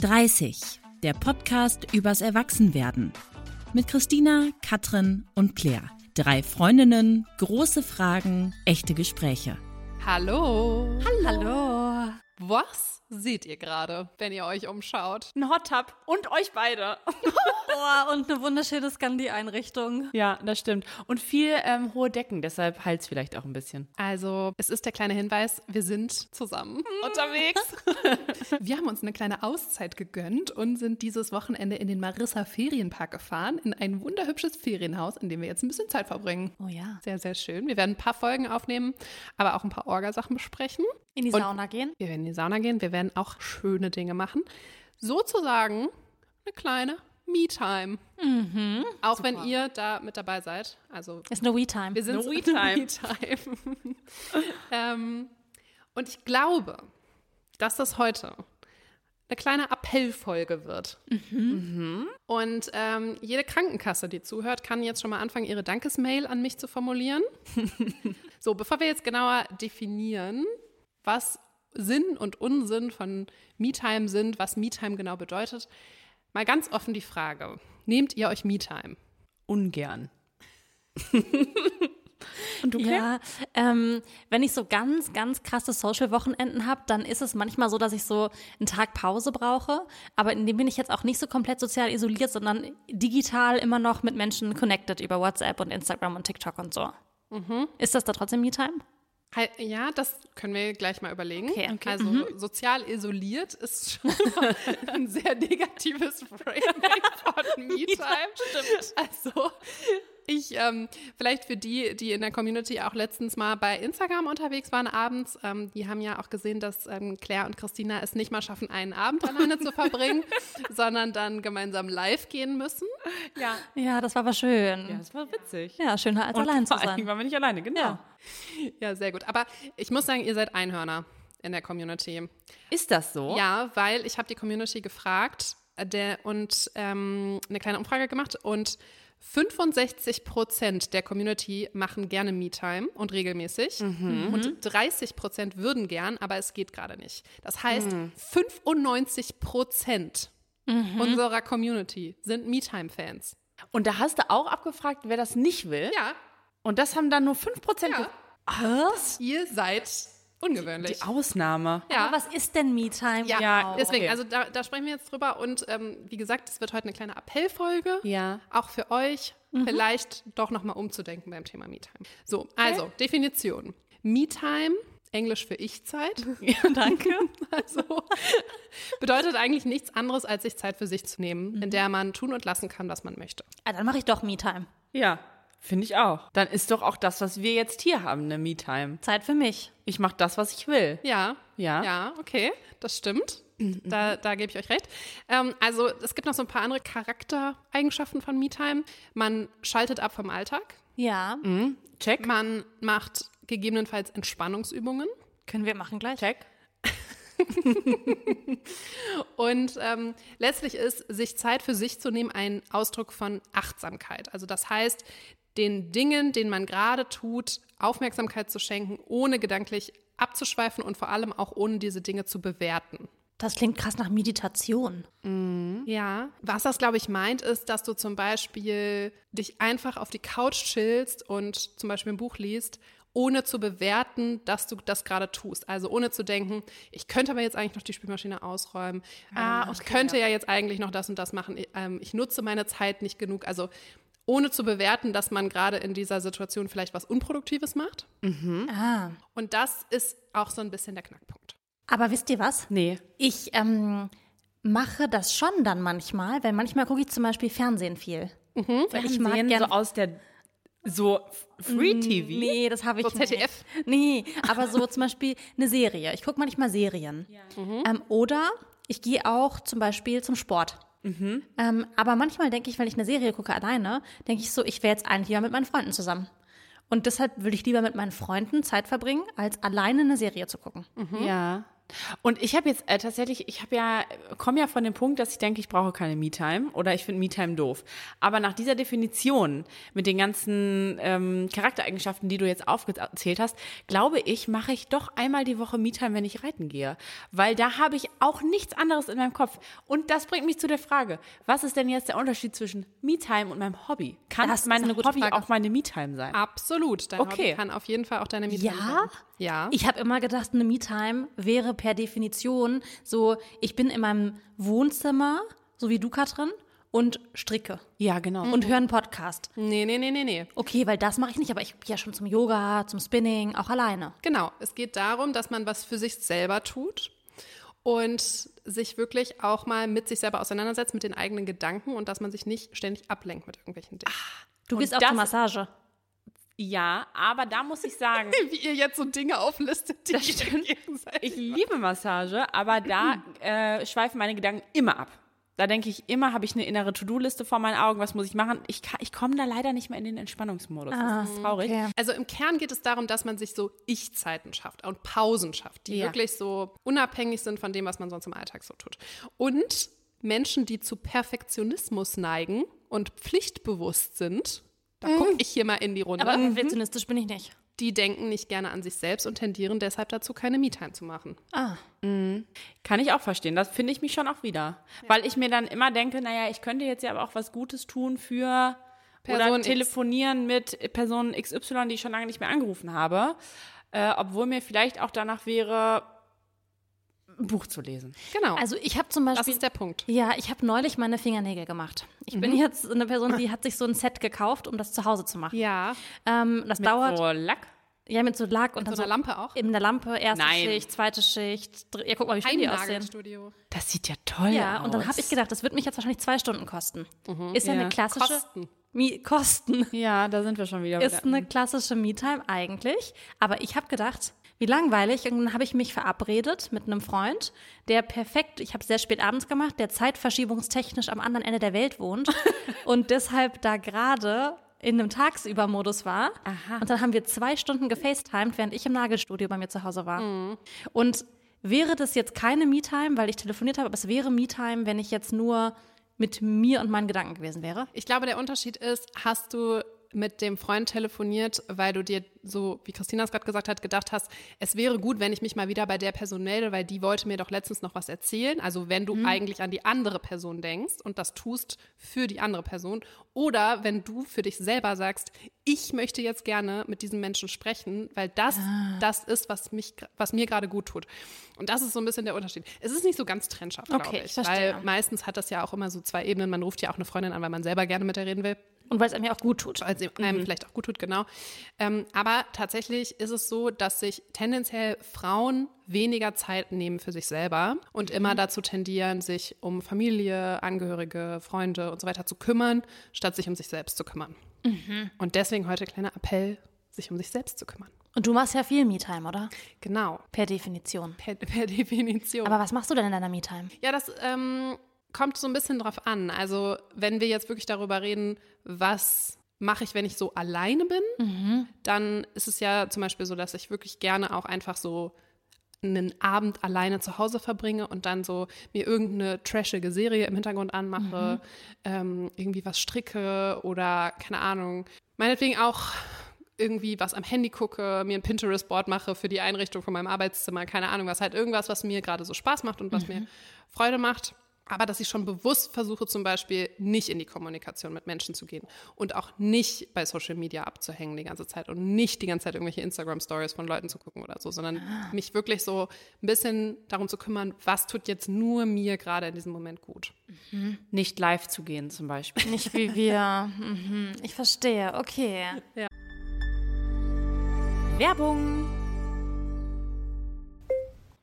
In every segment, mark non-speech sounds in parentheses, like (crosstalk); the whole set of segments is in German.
30, der Podcast übers Erwachsenwerden. Mit Christina, Katrin und Claire. Drei Freundinnen, große Fragen, echte Gespräche. Hallo. Hallo. Was seht ihr gerade, wenn ihr euch umschaut? Ein Hot Tub und euch beide. (laughs) Boah, und eine wunderschöne Scandi-Einrichtung. Ja, das stimmt. Und viel ähm, hohe Decken, deshalb halt vielleicht auch ein bisschen. Also, es ist der kleine Hinweis, wir sind zusammen (laughs) unterwegs. (laughs) wir haben uns eine kleine Auszeit gegönnt und sind dieses Wochenende in den Marissa Ferienpark gefahren, in ein wunderhübsches Ferienhaus, in dem wir jetzt ein bisschen Zeit verbringen. Oh ja. Sehr, sehr schön. Wir werden ein paar Folgen aufnehmen, aber auch ein paar Orgasachen besprechen. In die Und- Sauna gehen. Wir werden in die Sauna gehen, wir werden auch schöne Dinge machen. Sozusagen eine kleine Me-Time. auch wenn ihr da mit dabei seid. Also Ist eine We-Time. wir sind so- We-Time. (laughs) Me-Time. (laughs) ähm, und ich glaube, dass das heute eine kleine Appellfolge wird. Mhm. Und ähm, jede Krankenkasse, die zuhört, kann jetzt schon mal anfangen, ihre Dankesmail an mich zu formulieren. (laughs) so, bevor wir jetzt genauer definieren, was Sinn und Unsinn von Me-Time sind, was Me-Time genau bedeutet, mal ganz offen die Frage: Nehmt ihr euch Me-Time? Ungern. (laughs) und du, Claire? Ja, ähm, wenn ich so ganz, ganz krasse Social-Wochenenden habe, dann ist es manchmal so, dass ich so einen Tag Pause brauche. Aber in dem bin ich jetzt auch nicht so komplett sozial isoliert, sondern digital immer noch mit Menschen connected über WhatsApp und Instagram und TikTok und so. Ist das da trotzdem Me-Time? Ja, das können wir gleich mal überlegen. Okay, okay. Also sozial isoliert ist schon (laughs) ein sehr negatives Framing (laughs) von Me-Time. Stimmt. Also ich, ähm, vielleicht für die, die in der Community auch letztens mal bei Instagram unterwegs waren abends, ähm, die haben ja auch gesehen, dass ähm, Claire und Christina es nicht mal schaffen, einen Abend alleine zu verbringen, (laughs) sondern dann gemeinsam live gehen müssen. Ja. Ja, das war aber schön. Ja, Ja, das war witzig. schöner als Und allein zu vor allen Dingen sein. waren wir nicht alleine, genau. Ja. Ja, sehr gut. Aber ich muss sagen, ihr seid Einhörner in der Community. Ist das so? Ja, weil ich habe die Community gefragt äh, der, und ähm, eine kleine Umfrage gemacht und 65 Prozent der Community machen gerne Me-Time und regelmäßig und 30 Prozent würden gern, aber es geht gerade nicht. Das heißt, 95 Prozent unserer Community sind Me-Time-Fans. Und da hast du auch abgefragt, wer das nicht will. Ja, Und das haben dann nur 5% ja. ge- Ihr seid ungewöhnlich. Die Ausnahme. Ja. Aber was ist denn Me-Time? Ja, Ja, deswegen, okay. also da, da sprechen wir jetzt drüber und ähm, wie gesagt, es wird heute eine kleine Appellfolge. Ja. Auch für euch, Mhm. vielleicht doch nochmal umzudenken beim Thema Me-Time. So, also, Definition. Me-Time, Englisch für Ich-Zeit. (laughs) Ja, danke. (laughs) Also, bedeutet eigentlich nichts anderes, als sich Zeit für sich zu nehmen, Mhm. in der man tun und lassen kann, was man möchte. Ah, dann mache ich doch Me-Time. Ja, finde ich auch. Dann ist doch auch das, was wir jetzt hier haben, eine Me-Time. Zeit für mich. Ich mache das, was ich will. Ja. Ja. Ja, okay, das stimmt. (clears throat) Da, da gebe ich euch recht. Ähm, also es gibt noch so ein paar andere Charaktereigenschaften von MeTime. Man schaltet ab vom Alltag. Ja, Check. Man macht gegebenenfalls Entspannungsübungen. können wir machen gleich. Check. (laughs) Und ähm, letztlich ist, sich Zeit für sich zu nehmen, ein Ausdruck von Achtsamkeit. Also das heißt, den Dingen, denen man gerade tut, Aufmerksamkeit zu schenken, ohne gedanklich abzuschweifen und vor allem auch ohne diese Dinge zu bewerten. Das klingt krass nach Meditation. Ja, was das, glaube ich, meint, ist, dass du zum Beispiel dich einfach auf die Couch chillst und zum Beispiel ein Buch liest, ohne zu bewerten, dass du das gerade tust. Also ohne zu denken, ich könnte aber jetzt eigentlich noch die Spülmaschine ausräumen. Ah, ich könnte ja. jetzt eigentlich noch das und das machen. Ich, ähm, ich nutze meine Zeit nicht genug. Also ohne zu bewerten, dass man gerade in dieser Situation vielleicht was Unproduktives macht. Ah. Und das ist auch so ein bisschen der Knackpunkt. Aber wisst ihr was? Nee. Ich ähm, mache das schon dann manchmal, weil manchmal gucke ich zum Beispiel Fernsehen viel. Weil ich mag Fernsehen gern, so aus der so Free TV. Nee, das habe ich So ZDF? nicht. Nee, aber so zum Beispiel eine Serie. Ich gucke manchmal Serien. Ähm, oder ich gehe auch zum Beispiel zum Sport. Ähm, aber manchmal denke ich, wenn ich eine Serie gucke alleine, denke ich so, ich wäre jetzt eigentlich lieber mit meinen Freunden zusammen. Und deshalb würde ich lieber mit meinen Freunden Zeit verbringen, als alleine eine Serie zu gucken. Ja. Und ich habe jetzt äh, tatsächlich, ich habe ja, komme ja von dem Punkt, dass ich denke, ich brauche keine Me-Time oder ich finde Me-Time doof. Aber nach dieser Definition mit den ganzen ähm, Charaktereigenschaften, die du jetzt aufgezählt hast, glaube ich, mache ich doch einmal die Woche Me-Time, wenn ich reiten gehe. Weil da habe ich auch nichts anderes in meinem Kopf. Und das bringt mich zu der Frage, was ist denn jetzt der Unterschied zwischen Me-Time und meinem Hobby? Kann Das mein Hobby Frage. auch meine Me-Time sein? Absolut. Dein Okay. Hobby kann auf jeden Fall auch deine Miete Ja? sein. Ja. Ich habe immer gedacht, eine Me-Time wäre per Definition so, ich bin in meinem Wohnzimmer, so wie du, Katrin, und stricke Ja, genau. und höre einen Podcast. Nee, nee, nee, nee, nee. Okay, weil das mache ich nicht, aber ich gehe ja schon zum Yoga, zum Spinning, auch alleine. Genau. Es geht darum, dass man was für sich selber tut und sich wirklich auch mal mit sich selber auseinandersetzt, mit den eigenen Gedanken und dass man sich nicht ständig ablenkt mit irgendwelchen Dingen. Du Und gehst auch zur Massage. Ja, aber da muss ich sagen, (laughs) Wie ihr jetzt so Dinge auflistet, die Das stimmt. Ich liebe Massage, aber da äh, schweifen meine Gedanken immer ab. Da denke ich immer, habe ich eine innere To-Do-Liste vor meinen Augen, was muss ich machen? Ich, kann- ich komme da leider nicht mehr in den Entspannungsmodus. das ist traurig. Okay. Also im Kern geht es darum, dass man sich so Ich-Zeiten schafft und Pausen schafft, die Ja. wirklich so unabhängig sind von dem, was man sonst im Alltag so tut. Und Menschen, die zu Perfektionismus neigen und pflichtbewusst sind, da gucke ich hier mal in die Runde, Aber perfektionistisch bin ich nicht. die denken nicht gerne an sich selbst und tendieren deshalb dazu, keine Me-Time zu machen. Ah, Kann ich auch verstehen. Das finde ich mich schon auch wieder. Weil ich mir dann immer denke, naja, ich könnte jetzt ja aber auch was Gutes tun für Person oder X. telefonieren mit Person XY, die ich schon lange nicht mehr angerufen habe. Äh, obwohl mir vielleicht auch danach wäre, ein Buch zu lesen. Genau. also ich habe zum das Beispiel. ist der Punkt. Ja, ich habe neulich meine Fingernägel gemacht. Ich bin jetzt eine Person, die hat sich so ein Set gekauft, um das zu Hause zu machen. Ja. Ähm, das dauert So Lack. ja mit so Lack und So dann eine so Lampe auch. in der Lampe erste Nein. Schicht, zweite Schicht. Ja, guck mal, wie schön die aussehen. Einnagelstudio. Das sieht ja toll Ja, aus. und dann habe ich gedacht, das wird mich jetzt wahrscheinlich zwei Stunden kosten. Ist ja, Ja. eine klassische Kosten. Mi Kosten. Ja, da sind wir schon wieder. bei Ist eine klassische Me-Time eigentlich. Aber ich habe gedacht, wie langweilig. Und dann habe ich mich verabredet mit einem Freund, der perfekt, ich habe sehr spät abends gemacht, der zeitverschiebungstechnisch am anderen Ende der Welt wohnt (laughs) und deshalb da gerade in einem Tagsübermodus war. Und dann haben wir zwei Stunden gefacetimed, während ich im Nagelstudio bei mir zu Hause war. Und wäre das jetzt keine Me-Time, weil ich telefoniert habe, aber es wäre Me-Time, wenn ich jetzt nur mit mir und meinen Gedanken gewesen wäre. Ich glaube, der Unterschied ist, hast du mit dem Freund telefoniert, weil du dir so, wie Christina es gerade gesagt hat, gedacht hast, es wäre gut, wenn ich mich mal wieder bei der Person melde, weil die wollte mir doch letztens noch was erzählen. Also wenn du eigentlich an die andere Person denkst und das tust für die andere Person. Oder wenn du für dich selber sagst, ich möchte jetzt gerne mit diesem Menschen sprechen, weil das das ist, was, mich, was mir gerade gut tut. Und das ist so ein bisschen der Unterschied. Es ist nicht so ganz trennscharf, glaube Okay, ich. ich verstehe. Weil meistens hat das ja auch immer so zwei Ebenen. Man ruft ja auch eine Freundin an, weil man selber gerne mit der reden will Und weil es einem ja auch gut tut. weil es einem vielleicht auch gut tut, genau. Ähm, aber tatsächlich ist es so, dass sich tendenziell Frauen weniger Zeit nehmen für sich selber und immer dazu tendieren, sich um Familie, Angehörige, Freunde und so weiter zu kümmern, statt sich um sich selbst zu kümmern. Und deswegen heute kleiner Appell, sich um sich selbst zu kümmern. Und du machst ja viel Me-Time, oder? Genau, Per Definition. per, per Definition. Aber was machst du denn in deiner Me-Time? Ja, das ähm, kommt so ein bisschen drauf an. Also, wenn wir jetzt wirklich darüber reden, was mache ich, wenn ich so alleine bin, dann ist es ja zum Beispiel so, dass ich wirklich gerne auch einfach so einen Abend alleine zu Hause verbringe und dann so mir irgendeine trashige Serie im Hintergrund anmache, ähm, irgendwie was stricke oder keine Ahnung, meinetwegen auch irgendwie was am Handy gucke, mir ein Pinterest-Board mache für die Einrichtung von meinem Arbeitszimmer, keine Ahnung was, halt irgendwas, was mir gerade so Spaß macht und was mir Freude macht. Aber dass ich schon bewusst versuche, zum Beispiel nicht in die Kommunikation mit Menschen zu gehen und auch nicht bei Social Media abzuhängen die ganze Zeit und nicht die ganze Zeit irgendwelche Instagram-Stories von Leuten zu gucken oder so, sondern mich wirklich so ein bisschen darum zu kümmern, was tut jetzt nur mir gerade in diesem Moment gut. Nicht live zu gehen zum Beispiel. Nicht wie wir. Mhm. Ich verstehe. Okay. Werbung.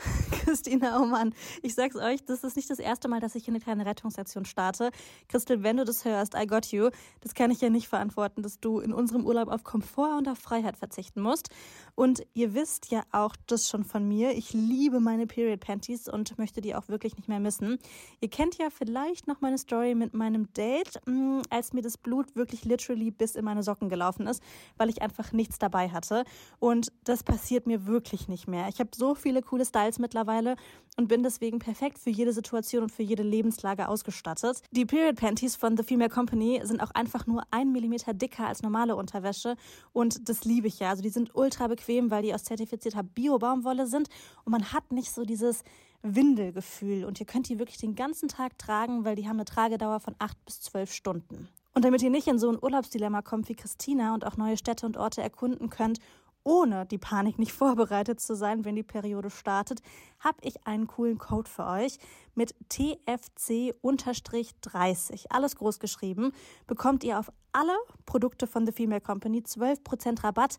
(laughs) Christina, oh Mann, ich sag's euch, das ist nicht das erste Mal, dass ich hier eine kleine Rettungsaktion starte. Christel, wenn du das hörst, I got you. Das kann ich ja nicht verantworten, dass du in unserem Urlaub auf Komfort und auf Freiheit verzichten musst. Und ihr wisst ja auch das schon von mir. Ich liebe meine Period Panties und möchte die auch wirklich nicht mehr missen. Ihr kennt ja vielleicht noch meine Story mit meinem Date, mm, als mir das Blut wirklich literally bis in meine Socken gelaufen ist, weil ich einfach nichts dabei hatte. Und das passiert mir wirklich nicht mehr. Ich habe so viele coole Styles mittlerweile und bin deswegen perfekt für jede Situation und für jede Lebenslage ausgestattet. Die Period Panties von The Female Company sind auch einfach nur ein Millimeter dicker als normale Unterwäsche und das liebe ich ja. Also die sind ultra bequem, weil die aus zertifizierter Bio-Baumwolle sind und man hat nicht so dieses Windelgefühl und ihr könnt die wirklich den ganzen Tag tragen, weil die haben eine Tragedauer von acht bis zwölf Stunden. Und damit ihr nicht in so ein Urlaubsdilemma kommt wie Christina und auch neue Städte und Orte erkunden könnt ohne die Panik nicht (laughs) vorbereitet zu sein, wenn die Periode startet, habe ich einen coolen Code für euch mit TFC-30. Alles groß geschrieben. Bekommt ihr auf alle Produkte von The Female Company 12% Rabatt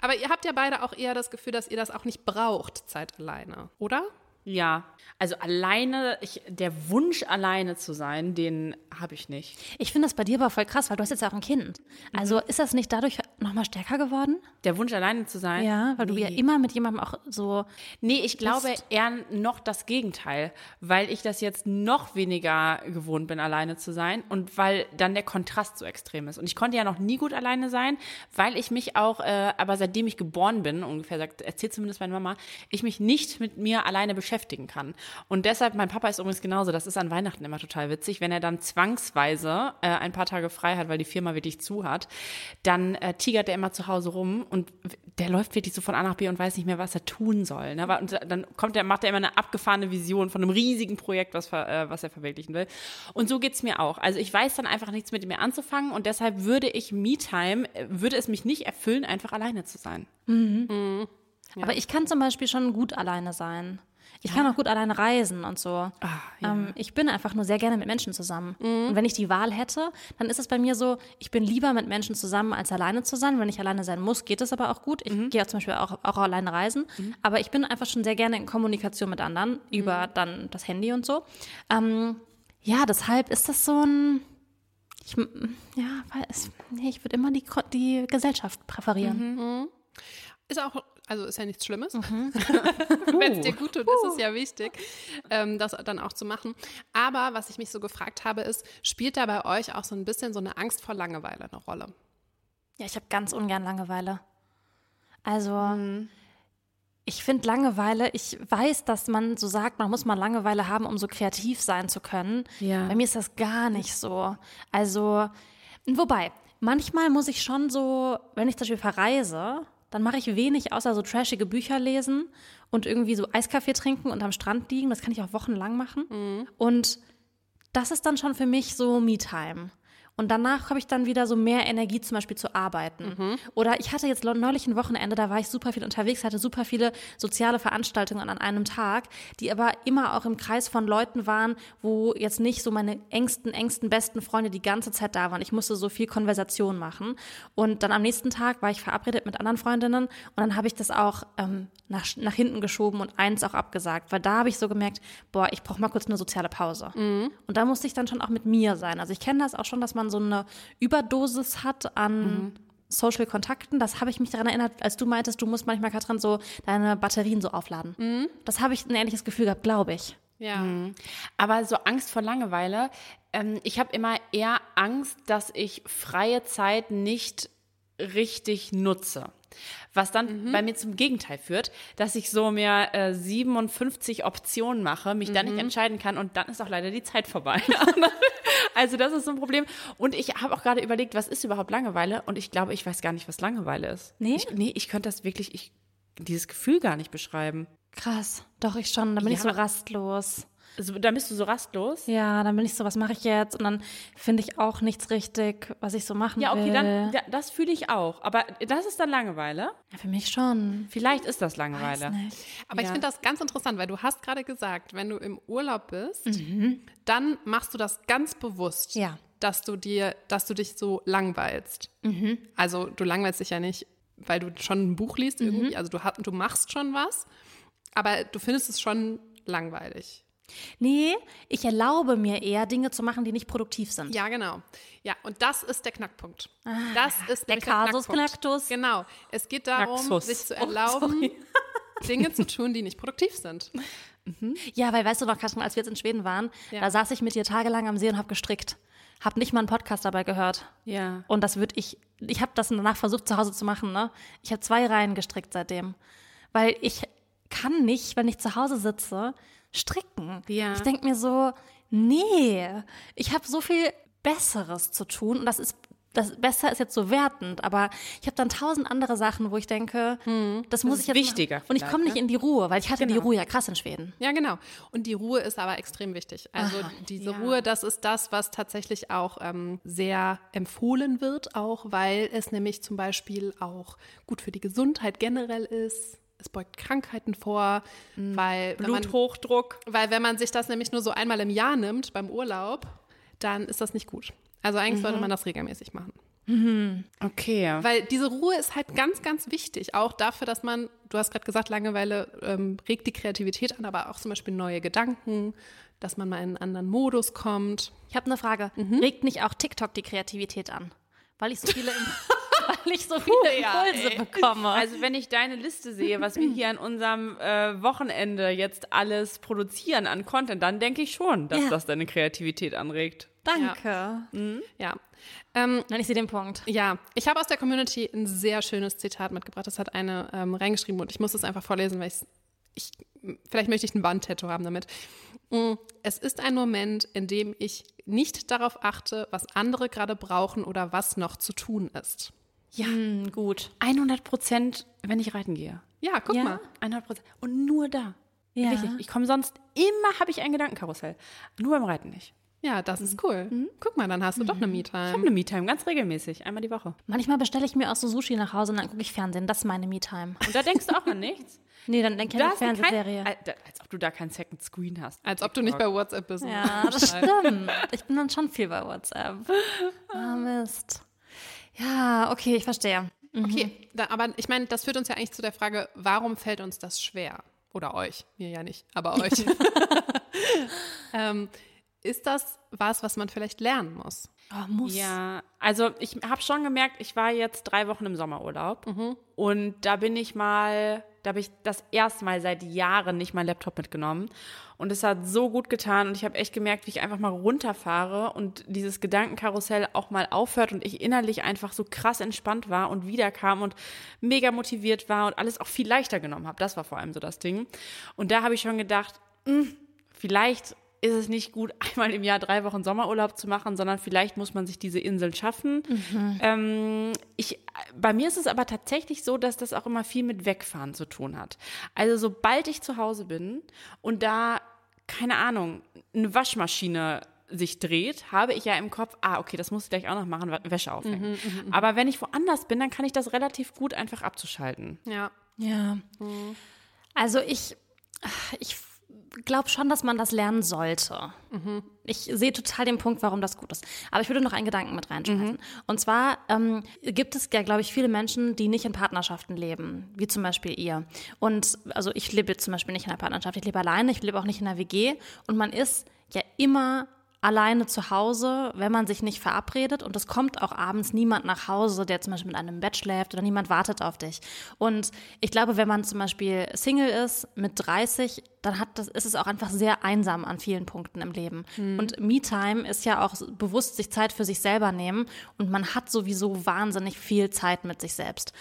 Aber ihr habt ja beide auch eher das Gefühl, dass ihr das auch nicht braucht, Zeit alleine, oder? Ja, also alleine, ich, der Wunsch alleine zu sein, den habe ich nicht. Ich finde das bei dir aber voll krass, weil du hast jetzt ja auch ein Kind. Also mhm. ist das nicht dadurch nochmal stärker geworden? Der Wunsch alleine zu sein? Ja, weil nee. du ja immer mit jemandem auch so. Nee, ich glaube eher noch das Gegenteil, weil ich das jetzt noch weniger gewohnt bin, alleine zu sein und weil dann der Kontrast so extrem ist. Und ich konnte ja noch nie gut alleine sein, weil ich mich auch, äh, aber seitdem ich geboren bin, ungefähr sagt, erzählt zumindest meine Mama, ich mich nicht mit mir alleine beschäftige beschäftigen kann. Und deshalb, mein Papa ist übrigens genauso, das ist an Weihnachten immer total witzig, wenn er dann zwangsweise äh, ein paar Tage frei hat, weil die Firma wirklich zu hat, dann äh, tigert er immer zu Hause rum und der läuft wirklich so von A nach B und weiß nicht mehr, was er tun soll. Ne? Und dann kommt er, macht er immer eine abgefahrene Vision von einem riesigen Projekt, was, äh, was er verwirklichen will. Und so geht es mir auch. Also ich weiß dann einfach nichts mit mir anzufangen und deshalb würde ich Me-Time, äh, würde es mich nicht erfüllen, einfach alleine zu sein. Mhm. Mhm. Ja. Aber ich kann zum Beispiel schon gut alleine sein. Ich ja. kann auch gut alleine reisen und so. Ah, ja. ähm, ich bin einfach nur sehr gerne mit Menschen zusammen. Mhm. Und wenn ich die Wahl hätte, dann ist es bei mir so, ich bin lieber mit Menschen zusammen, als alleine zu sein. Wenn ich alleine sein muss, geht es aber auch gut. Ich mhm. gehe auch zum Beispiel auch, auch alleine reisen. Mhm. Aber ich bin einfach schon sehr gerne in Kommunikation mit anderen über mhm. dann das Handy und so. Ähm, ja, deshalb ist das so ein. Ich, ja, weil es, nee, ich würde immer die, die Gesellschaft präferieren. Ist auch also ist ja nichts Schlimmes. Mhm. (laughs) (laughs) Wenn es dir gut tut, ist es ja wichtig, ähm, das dann auch zu machen. Aber was ich mich so gefragt habe, ist, spielt da bei euch auch so ein bisschen so eine Angst vor Langeweile eine Rolle? Ja, ich habe ganz ungern Langeweile. Also mhm. ich finde Langeweile, ich weiß, dass man so sagt, man muss mal Langeweile haben, um so kreativ sein zu können. Ja. Bei mir ist das gar nicht so. Also, wobei, manchmal muss ich schon so, wenn ich zum Beispiel verreise, dann mache ich wenig außer so trashige Bücher lesen und irgendwie so Eiskaffee trinken und am Strand liegen. Das kann ich auch wochenlang machen. Mhm. Und das ist dann schon für mich so Me-Time. Und danach habe ich dann wieder so mehr Energie, zum Beispiel zu arbeiten. Mhm. Oder ich hatte jetzt neulich ein Wochenende, da war ich super viel unterwegs, hatte super viele soziale Veranstaltungen an einem Tag, die aber immer auch im Kreis von Leuten waren, wo jetzt nicht so meine engsten, engsten, besten Freunde die ganze Zeit da waren. Ich musste so viel Konversation machen. Und dann am nächsten Tag war ich verabredet mit anderen Freundinnen und dann habe ich das auch ähm, nach, nach hinten geschoben und eins auch abgesagt, weil da habe ich so gemerkt, boah, ich brauche mal kurz eine soziale Pause. Mhm. Und da musste ich dann schon auch mit mir sein. Also ich kenne das auch schon, dass man so eine Überdosis hat an mhm. Social Kontakten. Das habe ich mich daran erinnert, als du meintest, du musst manchmal, Katrin, so deine Batterien so aufladen. Mhm. Das habe ich ein ähnliches Gefühl gehabt, glaube ich. Ja. Mhm. Aber so Angst vor Langeweile, ähm, ich habe immer eher Angst, dass ich freie Zeit nicht richtig nutze. Was dann mhm. bei mir zum Gegenteil führt, dass ich so mir äh, 57 Optionen mache, mich mhm. dann nicht mhm. entscheiden kann und dann ist auch leider die Zeit vorbei. (laughs) also das ist so ein Problem. Und ich habe auch gerade überlegt, was ist überhaupt Langeweile? Und ich glaube, ich weiß gar nicht, was Langeweile ist. Nee? Ich, nee, ich könnte das wirklich, ich, dieses Gefühl gar nicht beschreiben. Krass. Doch, ich schon. Da bin ja. ich so rastlos. Also, dann bist du so rastlos. Ja, dann bin ich so, was mache ich jetzt? Und dann finde ich auch nichts richtig, was ich so machen Ja, okay, will. dann, ja, das fühle ich auch. Aber das ist dann Langeweile? Ja, für mich schon. Vielleicht ist das Weiß Langeweile. nicht. Aber ich Ja. finde das ganz interessant, weil du hast gerade gesagt, wenn du im Urlaub bist, dann machst du das ganz bewusst, Ja. dass du dir, dass du dich so langweilst. Also du langweilst dich ja nicht, weil du schon ein Buch liest irgendwie, also du, du machst schon was, aber du findest es schon langweilig. Nee, ich erlaube mir eher, Dinge zu machen, die nicht produktiv sind. Ja, genau. Ja, und das ist der Knackpunkt. Das ist Ah, der nämlich Kasus Knackpunkt. Knacktus. Genau. Es geht darum, Knacksus. sich zu Oh, erlauben, sorry. (laughs) Dinge zu tun, die nicht produktiv sind. Ja, weil weißt du noch, Katrin, als wir jetzt in Schweden waren, Ja. da saß ich mit dir tagelang am See und habe gestrickt. Hab nicht mal einen Podcast dabei gehört. Ja. Und das würde ich, ich habe das danach versucht zu Hause zu machen, ne? Ich habe zwei Reihen gestrickt seitdem. Weil ich kann nicht, wenn ich zu Hause sitze, stricken. Ja. Ich denke mir so, nee, ich habe so viel Besseres zu tun und das ist das besser ist jetzt so wertend, aber ich habe dann tausend andere Sachen, wo ich denke, das muss ist ich jetzt wichtiger. Und ich komme nicht ne? in die Ruhe, weil ich hatte die Genau. Ruhe ja krass in Schweden. Ja, genau. Und die Ruhe ist aber extrem wichtig. Also diese Ruhe, das ist das, was tatsächlich auch ähm, sehr empfohlen wird, auch weil es nämlich zum Beispiel auch gut für die Gesundheit generell ist. Es beugt Krankheiten vor, weil, wenn man, Bluthochdruck. weil wenn man sich das nämlich nur so einmal im Jahr nimmt beim Urlaub, dann ist das nicht gut. Also eigentlich sollte man das regelmäßig machen. Okay. Weil diese Ruhe ist halt ganz, ganz wichtig. Auch dafür, dass man, du hast gerade gesagt, Langeweile ähm, regt die Kreativität an, aber auch zum Beispiel neue Gedanken, dass man mal in einen anderen Modus kommt. Ich habe eine Frage. Mhm. Regt nicht auch TikTok die Kreativität an? Weil ich so viele, (laughs) weil ich so viele ja, Impulse ey. bekomme. Also wenn ich deine Liste sehe, was wir hier an unserem äh, Wochenende jetzt alles produzieren an Content, dann denke ich schon, dass Ja. das deine Kreativität anregt. Danke. Ja. Ähm, Nein, ich sehe den Punkt. ja, ich habe aus der Community ein sehr schönes Zitat mitgebracht. Das hat eine ähm, reingeschrieben und ich muss es einfach vorlesen, weil ich, vielleicht möchte ich ein Wandtattoo haben damit. Mm, Es ist ein Moment, in dem ich nicht darauf achte, was andere gerade brauchen oder was noch zu tun ist. Ja, Hm, gut. 100 Prozent, wenn ich reiten gehe. Ja, guck Ja. mal. 100 Prozent. Und nur da. Ja. Wirklich. Ich komme sonst immer, habe ich ein Gedankenkarussell. Nur beim Reiten nicht. Ja, das ist cool. Guck mal, dann hast du doch eine Ich habe Me-Time. eine Me-Time, ganz regelmäßig, einmal die Woche. Manchmal bestelle ich mir auch so Sushi nach Hause und dann gucke ich Fernsehen. Das ist meine Me-Time. Und da denkst du auch an nichts. (laughs) Nee, dann denke ich an kein- Fernsehserie. Al- als ob du da kein Second Screen hast. Als ob du nicht bei WhatsApp bist. Ja, das (laughs) stimmt. Ich bin dann schon viel bei WhatsApp. (laughs) Ah, Mist. Ja, okay, ich verstehe. Okay, da, aber ich meine, das führt uns ja eigentlich zu der Frage, warum fällt uns das schwer? Oder euch, mir ja nicht, aber euch. (laughs) (laughs) ähm, ist das was, was man vielleicht lernen muss? Oh, muss. Ja, also ich habe schon gemerkt, ich war jetzt drei Wochen im Sommerurlaub und da bin ich mal, da habe ich das erste Mal seit Jahren nicht meinen Laptop mitgenommen und es hat so gut getan und ich habe echt gemerkt, wie ich einfach mal runterfahre und dieses Gedankenkarussell auch mal aufhört und ich innerlich einfach so krass entspannt war und wiederkam und mega motiviert war und alles auch viel leichter genommen habe. Das war vor allem so das Ding. Und da habe ich schon gedacht, vielleicht ist es nicht gut, (laughs) einmal im Jahr drei Wochen Sommerurlaub zu machen, sondern vielleicht muss man sich diese Inseln schaffen. Ähm, ich, bei mir ist es aber tatsächlich so, dass das auch immer viel mit Wegfahren zu tun hat. Also sobald ich zu Hause bin und da, keine Ahnung, eine Waschmaschine sich dreht, habe ich ja im Kopf, ah, okay, das muss ich gleich auch noch machen, Wäsche aufhängen. aber wenn ich woanders bin, dann kann ich das relativ gut einfach abzuschalten. Ja. Ja. Also ich, ich glaube schon, dass man das lernen sollte. Ich sehe total den Punkt, warum das gut ist. Aber ich würde noch einen Gedanken mit reinschmeißen. Und zwar ähm, gibt es ja, glaube ich, viele Menschen, die nicht in Partnerschaften leben, wie zum Beispiel ihr. Und also ich lebe zum Beispiel nicht in einer Partnerschaft, ich lebe alleine, ich lebe auch nicht in einer WG. Und man ist ja immer alleine zu Hause, wenn man sich nicht verabredet und es kommt auch abends niemand nach Hause, der zum Beispiel mit einem Bett schläft oder niemand wartet auf dich. Und ich glaube, wenn man zum Beispiel Single ist mit 30, dann hat das, ist es auch einfach sehr einsam an vielen Punkten im Leben. Und Me-Time ist ja auch bewusst sich Zeit für sich selber nehmen und man hat sowieso wahnsinnig viel Zeit mit sich selbst,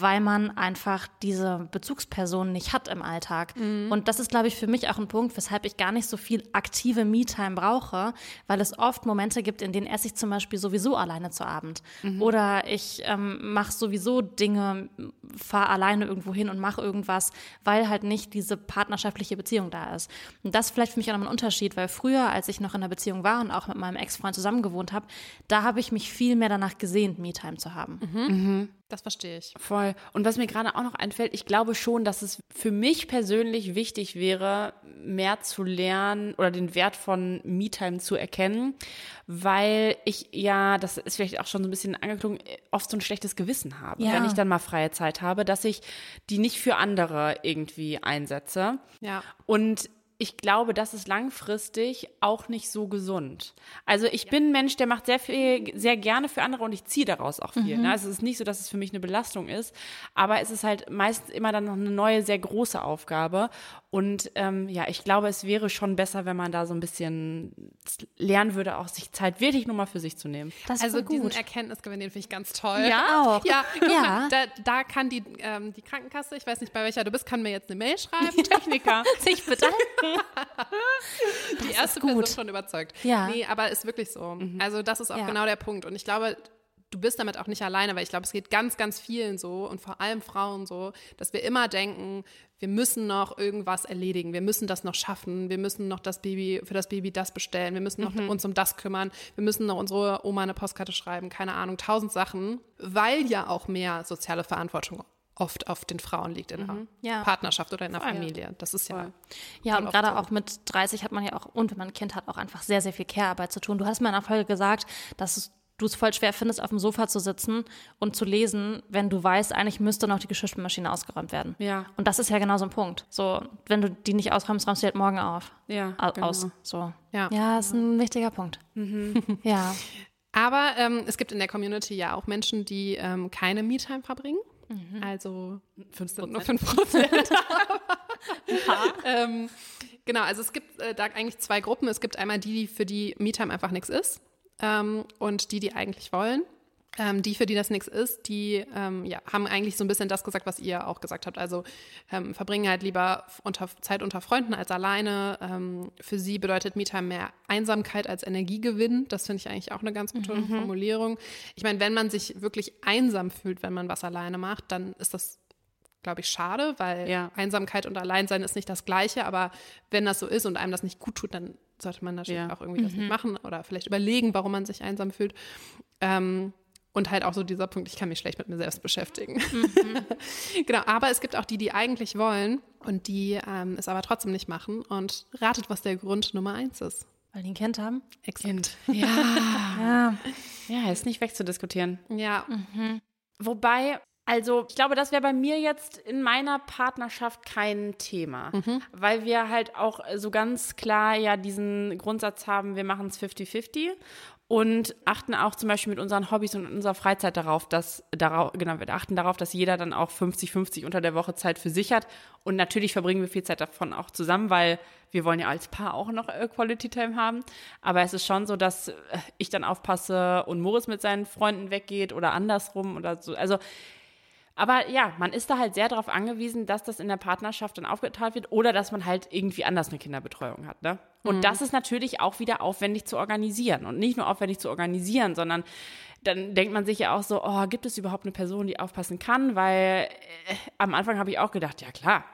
weil man einfach diese Bezugsperson nicht hat im Alltag. Und das ist, glaube ich, für mich auch ein Punkt, weshalb ich gar nicht so viel aktive Me-Time brauche, weil es oft Momente gibt, in denen esse ich zum Beispiel sowieso alleine zu Abend. Oder ich ähm, mache sowieso Dinge, fahre alleine irgendwo hin und mache irgendwas, weil halt nicht diese partnerschaftliche Beziehung Beziehung da ist. Und das ist vielleicht für mich auch nochmal ein Unterschied, weil früher, als ich noch in einer Beziehung war und auch mit meinem Ex-Freund zusammen gewohnt habe, da habe ich mich viel mehr danach gesehnt, Me-Time zu haben. Mhm. Das verstehe ich. Voll. Und was mir gerade auch noch einfällt, ich glaube schon, dass es für mich persönlich wichtig wäre, mehr zu lernen oder den Wert von Me-Time zu erkennen, weil ich ja, das ist vielleicht auch schon so ein bisschen angeklungen, oft so ein schlechtes Gewissen habe, Ja. wenn ich dann mal freie Zeit habe, dass ich die nicht für andere irgendwie einsetze. Ja. Und ich glaube, das ist langfristig auch nicht so gesund. Also ich bin ein Mensch, der macht sehr viel, sehr gerne für andere und ich ziehe daraus auch viel. Ne? Also es ist nicht so, dass es für mich eine Belastung ist, aber es ist halt meistens immer dann noch eine neue, sehr große Aufgabe. Und ähm, ja, ich glaube, es wäre schon besser, wenn man da so ein bisschen lernen würde, auch sich Zeit wirklich nur mal für sich zu nehmen. Das Also ist voll diesen gut. Erkenntnisgewinn, den finde ich ganz toll. Ja? Auch. Ja, (laughs) guck Ja. Mal, da, da kann die, ähm, die Krankenkasse, ich weiß nicht, bei welcher du bist, kann mir jetzt eine Mail schreiben. Techniker. (laughs) Sich bedanken. die erste gut. Person schon überzeugt. Ja. Nee, aber ist wirklich so. Also das ist auch Ja. genau der Punkt. Und ich glaube, du bist damit auch nicht alleine, weil ich glaube, es geht ganz, ganz vielen so und vor allem Frauen so, dass wir immer denken, wir müssen noch irgendwas erledigen, wir müssen das noch schaffen, wir müssen noch das Baby, für das Baby das bestellen, wir müssen noch uns um das kümmern, wir müssen noch unsere Oma eine Postkarte schreiben, keine Ahnung, tausend Sachen, weil ja auch mehr soziale Verantwortung oft auf den Frauen liegt in einer Ja. Partnerschaft oder in einer Familie. Das ist ja Ja, und gerade so. auch mit 30 hat man ja auch, und wenn man ein Kind hat, auch einfach sehr, sehr viel Care-Arbeit zu tun. Du hast mir in einer Folge gesagt, dass es, du es voll schwer findest, auf dem Sofa zu sitzen und zu lesen, wenn du weißt, eigentlich müsste noch die Geschirrspülmaschine ausgeräumt werden. Ja. Und das ist ja genau so ein Punkt. So, wenn du die nicht ausräumst, räumst du die halt morgen auf. Ja, Au- genau. Aus. So. Ja. ja, ist ein wichtiger Punkt. (laughs) Ja. Aber ähm, es gibt in der Community ja auch Menschen, die ähm, keine Me-Time verbringen. Also fünf sind nur 5 Prozent. (laughs) (laughs) ähm, genau, also es gibt äh, da eigentlich zwei Gruppen. Es gibt einmal die, die für die Me-Time einfach nichts ist ähm, und die, die eigentlich wollen. Ähm, die, für die das nichts ist, die ähm, ja, haben eigentlich so ein bisschen das gesagt, was ihr auch gesagt habt. Also ähm, verbringen halt lieber unter, Zeit unter Freunden als alleine. Ähm, für sie bedeutet Me-Time mehr Einsamkeit als Energiegewinn. Das finde ich eigentlich auch eine ganz gute Formulierung. Ich meine, wenn man sich wirklich einsam fühlt, wenn man was alleine macht, dann ist das glaube ich, schade, weil Ja. Einsamkeit und Alleinsein ist nicht das Gleiche, aber wenn das so ist und einem das nicht gut tut, dann sollte man natürlich Ja. auch irgendwie das nicht machen oder vielleicht überlegen, warum man sich einsam fühlt. Ähm, und halt auch so dieser Punkt, ich kann mich schlecht mit mir selbst beschäftigen. (laughs) genau, aber es gibt auch die, die eigentlich wollen und die ähm, es aber trotzdem nicht machen. Und ratet, was der Grund Nummer eins ist. Weil die ein Kind haben. Exakt. (laughs) Ja. Ja. ja, ist nicht wegzudiskutieren. Ja, Wobei, also ich glaube, das wäre bei mir jetzt in meiner Partnerschaft kein Thema, weil wir halt auch so ganz klar ja diesen Grundsatz haben, wir machen es 50-50 und achten auch zum Beispiel mit unseren Hobbys und unserer Freizeit darauf, dass darauf, genau, wir achten darauf, dass jeder dann auch 50-50 unter der Woche Zeit für sich hat. Und natürlich verbringen wir viel Zeit davon auch zusammen, weil wir wollen ja als Paar auch noch äh, Quality Time haben. Aber es ist schon so, dass äh, ich dann aufpasse und Moritz mit seinen Freunden weggeht oder andersrum oder so. Also aber ja, man ist da halt sehr darauf angewiesen, dass das in der Partnerschaft dann aufgeteilt wird oder dass man halt irgendwie anders eine Kinderbetreuung hat. Ne? Und das ist natürlich auch wieder aufwendig zu organisieren. Und nicht nur aufwendig zu organisieren, sondern dann denkt man sich ja auch so, oh, gibt es überhaupt eine Person, die aufpassen kann? Weil äh, am Anfang habe ich auch gedacht, ja klar,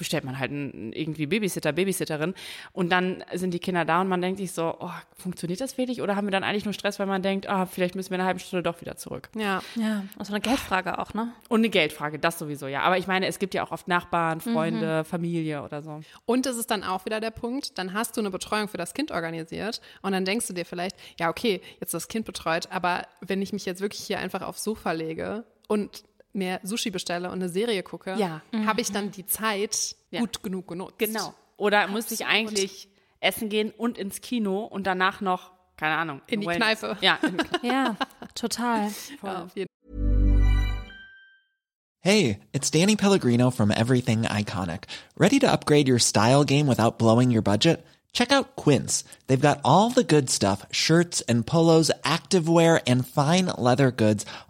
bestellt man halt einen, irgendwie Babysitter, Babysitterin und dann sind die Kinder da und man denkt sich so, oh, funktioniert das wirklich? Oder haben wir dann eigentlich nur Stress, weil man denkt, ah, vielleicht müssen wir in einer halben Stunde doch wieder zurück? ja. Ja. Und so eine Geldfrage auch, ne? Und eine Geldfrage, das sowieso, ja. Aber ich meine, es gibt ja auch oft Nachbarn, Freunde, Familie oder so. Und es ist dann auch wieder der Punkt, dann hast du eine Betreuung für das Kind organisiert und dann denkst du dir vielleicht, ja, okay, jetzt das Kind betreut, aber wenn ich mich jetzt wirklich hier einfach aufs Sofa lege und mir Sushi bestelle und eine Serie gucke, Ja. habe ich dann die Zeit Ja. gut genug genutzt. Genau. Oder müsste ich eigentlich essen gehen und ins Kino und danach noch, keine Ahnung. In die Wellness- Kneipe. Ja, in. (laughs) Ja, total. (laughs) Ja, auf jeden Hey, it's Danny Pellegrino from Everything Iconic. Ready to upgrade your style game without blowing your budget? Check out Quince. They've got all the good stuff shirts and polos, activewear, and fine leather goods,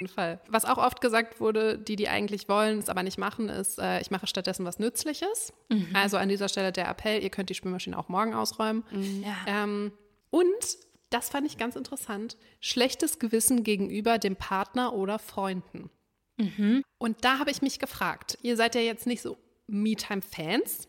Jeden Fall. Was auch oft gesagt wurde, die, die eigentlich wollen, es aber nicht machen, ist, äh, ich mache stattdessen was Nützliches. Also an dieser Stelle der Appell, ihr könnt die Spülmaschine auch morgen ausräumen. Ja. Ähm, und, das fand ich ganz interessant, schlechtes Gewissen gegenüber dem Partner oder Freunden. Und da habe ich mich gefragt, ihr seid ja jetzt nicht so Me-Time-Fans,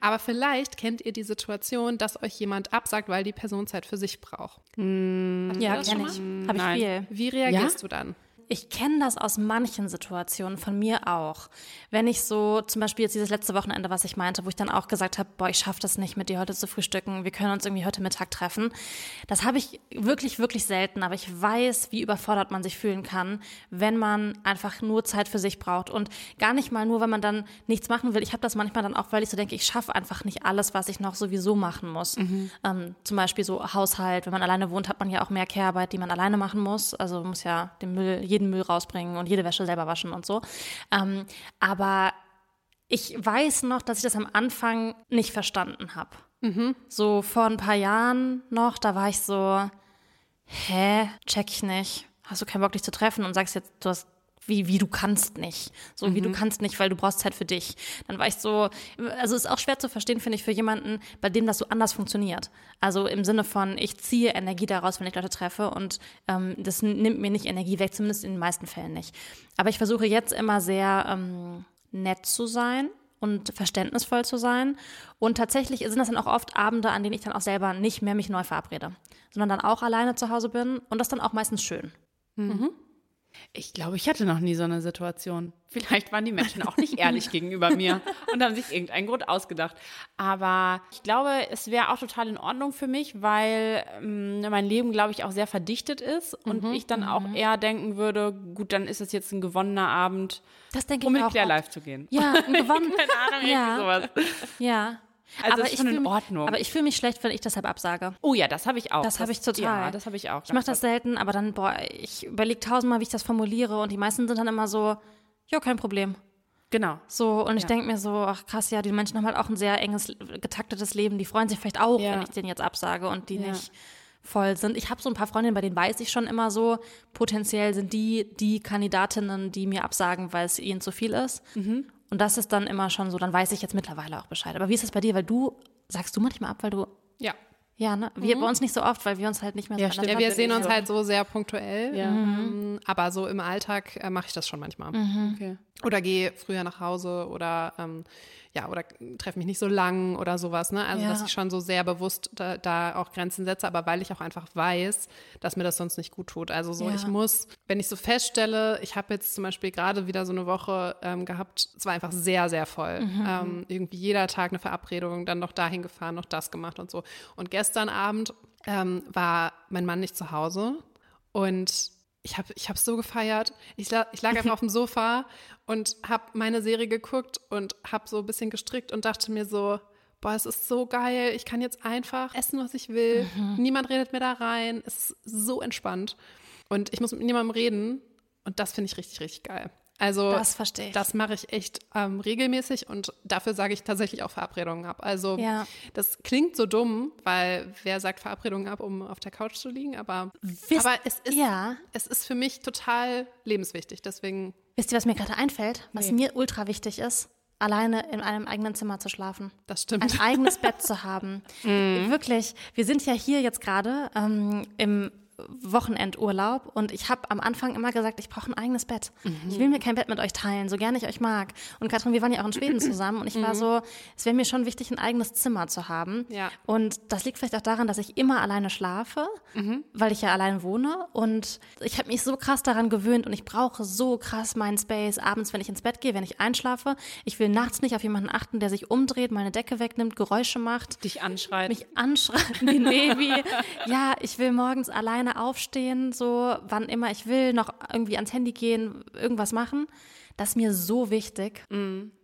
aber vielleicht kennt ihr die Situation, dass euch jemand absagt, weil die Person Zeit für sich braucht. Ihr Ja, das kenn schon ich. Habe ich viel. Wie reagierst du dann? Ich kenne das aus manchen Situationen, von mir auch. Wenn ich so, zum Beispiel jetzt dieses letzte Wochenende, was ich meinte, wo ich dann auch gesagt habe, boah, ich schaffe das nicht, mit dir heute zu frühstücken, wir können uns irgendwie heute Mittag treffen. Das habe ich wirklich, wirklich selten, aber ich weiß, wie überfordert man sich fühlen kann, wenn man einfach nur Zeit für sich braucht und gar nicht mal nur, wenn man dann nichts machen will. Ich habe das manchmal dann auch, weil ich so denke, ich schaffe einfach nicht alles, was ich noch sowieso machen muss. Ähm, zum Beispiel so Haushalt, wenn man alleine wohnt, hat man ja auch mehr Care-Arbeit, die man alleine machen muss. Also muss ja den Müll, jeden Müll rausbringen und jede Wäsche selber waschen und so. Ähm, aber ich weiß noch, dass ich das am Anfang nicht verstanden habe. So vor ein paar Jahren noch, da war ich so, hä, check ich nicht. Hast du keinen Bock, dich zu treffen und sagst jetzt, du hast wie, wie du kannst nicht. So wie du kannst nicht, weil du brauchst Zeit für dich. Dann war ich so, also ist auch schwer zu verstehen, finde ich, für jemanden, bei dem das so anders funktioniert. Also im Sinne von, ich ziehe Energie daraus, wenn ich Leute treffe und ähm, das nimmt mir nicht Energie weg, zumindest in den meisten Fällen nicht. Aber ich versuche jetzt immer sehr ähm, nett zu sein und verständnisvoll zu sein. Und tatsächlich sind das dann auch oft Abende, an denen ich dann auch selber nicht mehr mich neu verabrede, sondern dann auch alleine zu Hause bin und das dann auch meistens schön. Ich glaube, ich hatte noch nie so eine Situation. Vielleicht waren die Menschen auch nicht ehrlich (laughs) gegenüber mir und haben sich irgendeinen Grund ausgedacht. Aber ich glaube, es wäre auch total in Ordnung für mich, weil ähm, mein Leben, glaube ich, auch sehr verdichtet ist und ich dann auch eher denken würde, gut, dann ist es jetzt ein gewonnener Abend, Das denke um ich mit auch. Claire live zu gehen. Ja, ein (laughs) gewonnen. Keine Ahnung, irgendwie Ja. sowas. Ja. Also aber ist ich schon in fühl mich- Ordnung. Aber ich fühle mich schlecht, wenn ich deshalb absage. Oh ja, das habe ich auch. Das habe ich total. Ja, das habe ich auch. Ich mache das selten, aber dann, boah, ich überlege tausendmal, wie ich das formuliere und die meisten sind dann immer so, ja, kein Problem. Genau. So, und ich Ja. denke mir so, ach krass, ja, die Menschen haben halt auch ein sehr enges, getaktetes Leben. Die freuen sich vielleicht auch, Ja. wenn ich denen jetzt absage und die Ja. nicht voll sind. Ich habe so ein paar Freundinnen, bei denen weiß ich schon immer so, potenziell sind die die Kandidatinnen, die mir absagen, weil es ihnen zu viel ist. Mhm. Und das ist dann immer schon so, dann weiß ich jetzt mittlerweile auch Bescheid. Aber wie ist das bei dir? Weil du, sagst du manchmal ab, weil du, Ja. ja, ne? Wir bei uns nicht so oft, weil wir uns halt nicht mehr so Ja, stimmt. Ja, wir sehen uns so. halt so sehr punktuell. Ja. Ähm, aber so im Alltag äh, mache ich das schon manchmal. Okay. Oder gehe früher nach Hause oder ähm, ja, oder treffe mich nicht so lang oder sowas, ne? Also Ja. dass ich schon so sehr bewusst da, da auch Grenzen setze, aber weil ich auch einfach weiß, dass mir das sonst nicht gut tut. Also so, Ja. ich muss, wenn ich so feststelle, ich habe jetzt zum Beispiel gerade wieder so eine Woche ähm, gehabt, es war einfach sehr, sehr voll. Ähm, irgendwie jeder Tag eine Verabredung, dann noch dahin gefahren, noch das gemacht und so. Und gestern Abend ähm, war mein Mann nicht zu Hause und ich habe ich hab so gefeiert. Ich, la ich lag einfach (laughs) auf dem Sofa und habe meine Serie geguckt und habe so ein bisschen gestrickt und dachte mir so, boah, es ist so geil. Ich kann jetzt einfach essen, was ich will. Niemand redet mir da rein. Es ist so entspannt. Und ich muss mit niemandem reden. Und das finde ich richtig, richtig geil. Also Das verstehe ich. Das mache ich echt ähm, regelmäßig und dafür sage ich tatsächlich auch Verabredungen ab. Also Ja. das klingt so dumm, weil wer sagt Verabredungen ab, um auf der Couch zu liegen? Aber, Wisst- aber es, ist, ja. es ist für mich total lebenswichtig. Deswegen, Wisst ihr, was mir gerade einfällt? Was mir ultra wichtig ist? Alleine in einem eigenen Zimmer zu schlafen. das stimmt. Ein eigenes Bett zu haben. (laughs) Wirklich. Wir sind ja hier jetzt gerade ähm, im Wochenendurlaub und ich habe am Anfang immer gesagt, ich brauche ein eigenes Bett. Ich will mir kein Bett mit euch teilen, so gerne ich euch mag. Und Katrin, wir waren ja auch in Schweden zusammen und ich war so, es wäre mir schon wichtig, ein eigenes Zimmer zu haben. Ja. Und das liegt vielleicht auch daran, dass ich immer alleine schlafe, weil ich ja allein wohne. Und ich habe mich so krass daran gewöhnt und ich brauche so krass meinen Space abends, wenn ich ins Bett gehe, wenn ich einschlafe. Ich will nachts nicht auf jemanden achten, der sich umdreht, meine Decke wegnimmt, Geräusche macht Dich anschreit. mich anschreien (laughs) wie ein Baby. ja, ich will morgens alleine aufstehen, so wann immer ich will, noch irgendwie ans Handy gehen, irgendwas machen. Das ist mir so wichtig.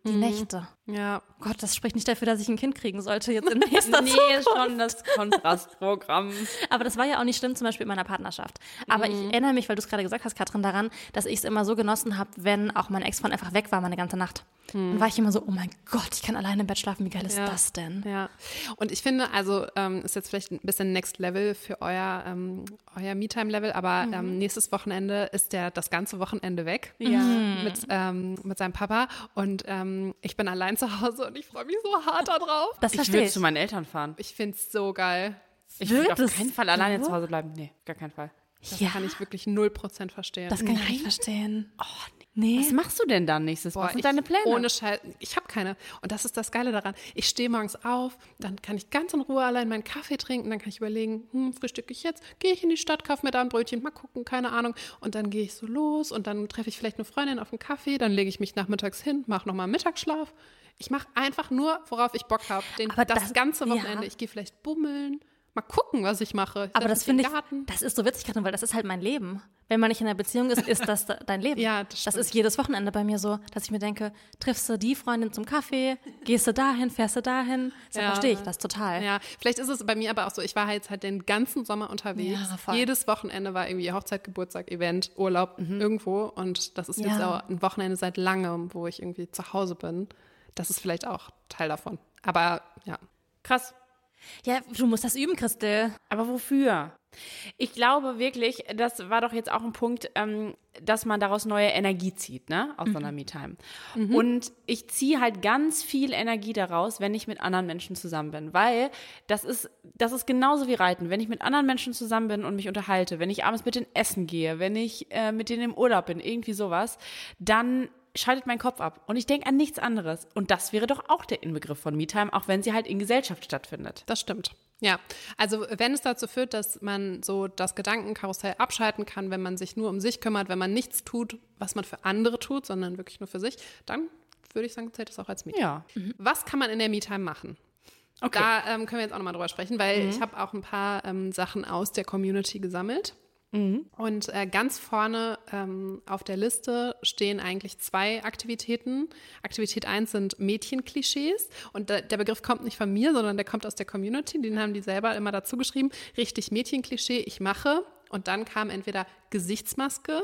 Die Nächte. Ja. Gott, das spricht nicht dafür, dass ich ein Kind kriegen sollte jetzt in (laughs) nächster Nee, Zukunft. schon das Kontrastprogramm. Aber das war ja auch nicht schlimm, zum Beispiel in meiner Partnerschaft. Aber ich erinnere mich, weil du es gerade gesagt hast, Katrin, daran, dass ich es immer so genossen habe, wenn auch mein Ex-Freund einfach weg war, meine ganze Nacht. Dann war ich immer so, oh mein Gott, ich kann alleine im Bett schlafen, wie geil ist Ja. das denn? Ja, und ich finde, also ähm, ist jetzt vielleicht ein bisschen Next Level für euer, ähm, euer Me-Time-Level, aber ähm, nächstes Wochenende ist der das ganze Wochenende weg Ja. mit, ähm, mit seinem Papa und ähm, ich bin allein zu Hause und ich freue mich so hart darauf. Das Ich will zu meinen Eltern fahren. Ich finde es so geil. Ich will auf keinen Fall alleine zu Hause bleiben. Nee, gar keinen Fall. Das ja, kann ich wirklich 0% verstehen. das kann ich nicht verstehen. Oh, nee. Was machst du denn dann nächstes? Was sind ich- deine Pläne? Ohne Scheiß. Ich habe keine. Und das ist das Geile daran. Ich stehe morgens auf, dann kann ich ganz in Ruhe allein meinen Kaffee trinken, dann kann ich überlegen, hm, frühstücke ich jetzt, gehe ich in die Stadt, kaufe mir da ein Brötchen, mal gucken, keine Ahnung. Und dann gehe ich so los und dann treffe ich vielleicht eine Freundin auf einen Kaffee, dann lege ich mich nachmittags hin, mache nochmal Mittagsschlaf. Ich mache einfach nur, worauf ich Bock habe. Das, das- ganze ja. Wochenende. Ich gehe vielleicht bummeln, mal gucken, was ich mache. Aber setz das finde in ich, Garten. das ist so witzig, Katrin, weil das ist halt mein Leben. Wenn man nicht in einer Beziehung ist, ist das de- dein Leben. (laughs) Ja, das das stimmt. ist jedes Wochenende bei mir so, dass ich mir denke, triffst du die Freundin zum Kaffee, gehst du dahin, fährst du dahin. So Ja. verstehe ich das total. Ja, vielleicht ist es bei mir aber auch so, ich war jetzt halt den ganzen Sommer unterwegs. Ja. Jedes Wochenende war irgendwie Hochzeit, Geburtstag, Event, Urlaub irgendwo. Und das ist jetzt Ja. auch ein Wochenende seit langem, wo ich irgendwie zu Hause bin. Das ist vielleicht auch Teil davon. Aber ja. Krass. Ja, du musst das üben, Christel. Aber wofür? Ich glaube wirklich, das war doch jetzt auch ein Punkt, ähm, dass man daraus neue Energie zieht, ne, aus so einer Me-Time. Und ich ziehe halt ganz viel Energie daraus, wenn ich mit anderen Menschen zusammen bin, weil das ist, das ist genauso wie Reiten. Wenn ich mit anderen Menschen zusammen bin und mich unterhalte, wenn ich abends mit denen essen gehe, wenn ich äh, mit denen im Urlaub bin, irgendwie sowas, dann schaltet mein Kopf ab und ich denke an nichts anderes. Und das wäre doch auch der Inbegriff von Me-Time, auch wenn sie halt in Gesellschaft stattfindet. Das stimmt. Ja, also wenn es dazu führt, dass man so das Gedankenkarussell abschalten kann, wenn man sich nur um sich kümmert, wenn man nichts tut, was man für andere tut, sondern wirklich nur für sich, dann würde ich sagen, zählt es auch als Me-Time. Ja. Was kann man in der Me-Time machen? Okay. Da ähm, können wir jetzt auch nochmal drüber sprechen, weil ich habe auch ein paar ähm, Sachen aus der Community gesammelt. Und äh, ganz vorne ähm, auf der Liste stehen eigentlich zwei Aktivitäten. Aktivität 1 sind Mädchenklischees. Und da, der Begriff kommt nicht von mir, sondern der kommt aus der Community. Den haben die selber immer dazu geschrieben. Richtig Mädchenklischee, ich mache. Und dann kam entweder Gesichtsmaske,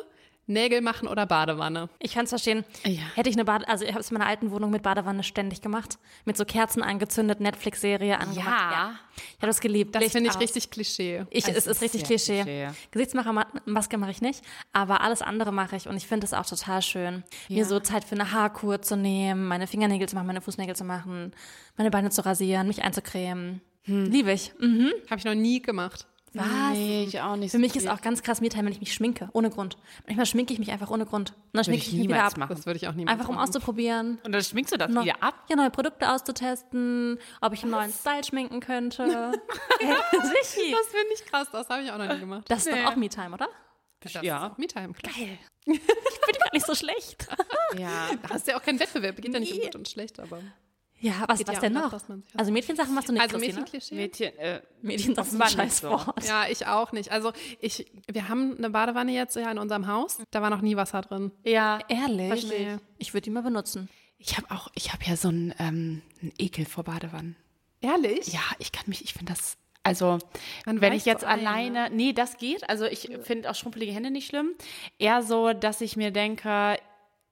Nägel machen oder Badewanne. Ich kann es verstehen. Ja. Hätte ich eine Bade, also ich habe es in meiner alten Wohnung mit Badewanne ständig gemacht. Mit so Kerzen angezündet, Netflix-Serie angemacht. Ja. Ich habe das geliebt. Das finde ich aus. richtig Klischee. Ich, Es es ist ist richtig Klischee. Klischee. Gesichtsmaske mache ich nicht, aber alles andere mache ich und ich finde es auch total schön, mir so Zeit für eine Haarkur zu nehmen, meine Fingernägel zu machen, meine Fußnägel zu machen, meine Beine zu rasieren, mich einzucremen. Liebe ich. Mhm. Habe ich noch nie gemacht. Was? Nee, ich auch nicht. Für mich ist auch ganz krass Mealtime, wenn ich mich schminke, ohne Grund. Manchmal schminke ich mich einfach ohne Grund. Und dann schminke ich ich mich wieder ab. machen. Das würde ich auch niemals Einfach um machen. auszuprobieren. Und dann schminkst du das No- wieder ab? Ja, neue Produkte auszutesten, ob ich einen neuen Style schminken könnte. (laughs) Sichi. Das finde ich krass, das habe ich auch noch nie gemacht. Das ist doch auch Me-Time, oder? Das Ja. ist auch Me-Time. Geil. (laughs) Ich bin gar nicht so schlecht. Ja. Da hast du ja auch keinen Wettbewerb. Geht ja nicht um gut und schlecht, aber. Ja, was, Geht was ja denn noch? Also Mädchensachen machst du nicht, Also? Mädchenklischee? Mädchen, äh, Mädchensachen ist ein scheiß so. Wort. Ja, ich auch nicht. Also ich, wir haben eine Badewanne jetzt ja in unserem Haus. Da war noch nie Wasser drin. ja. Ehrlich? Verstehe. Ich würde die mal benutzen. Ich habe auch, ich habe ja so einen, ähm, einen Ekel vor Badewannen. Ehrlich? Ja, ich kann mich, ich finde das, also Man wenn ich jetzt ein, alleine, nee, das geht. Also ich finde auch schrumpelige Hände nicht schlimm. Eher so, dass ich mir denke,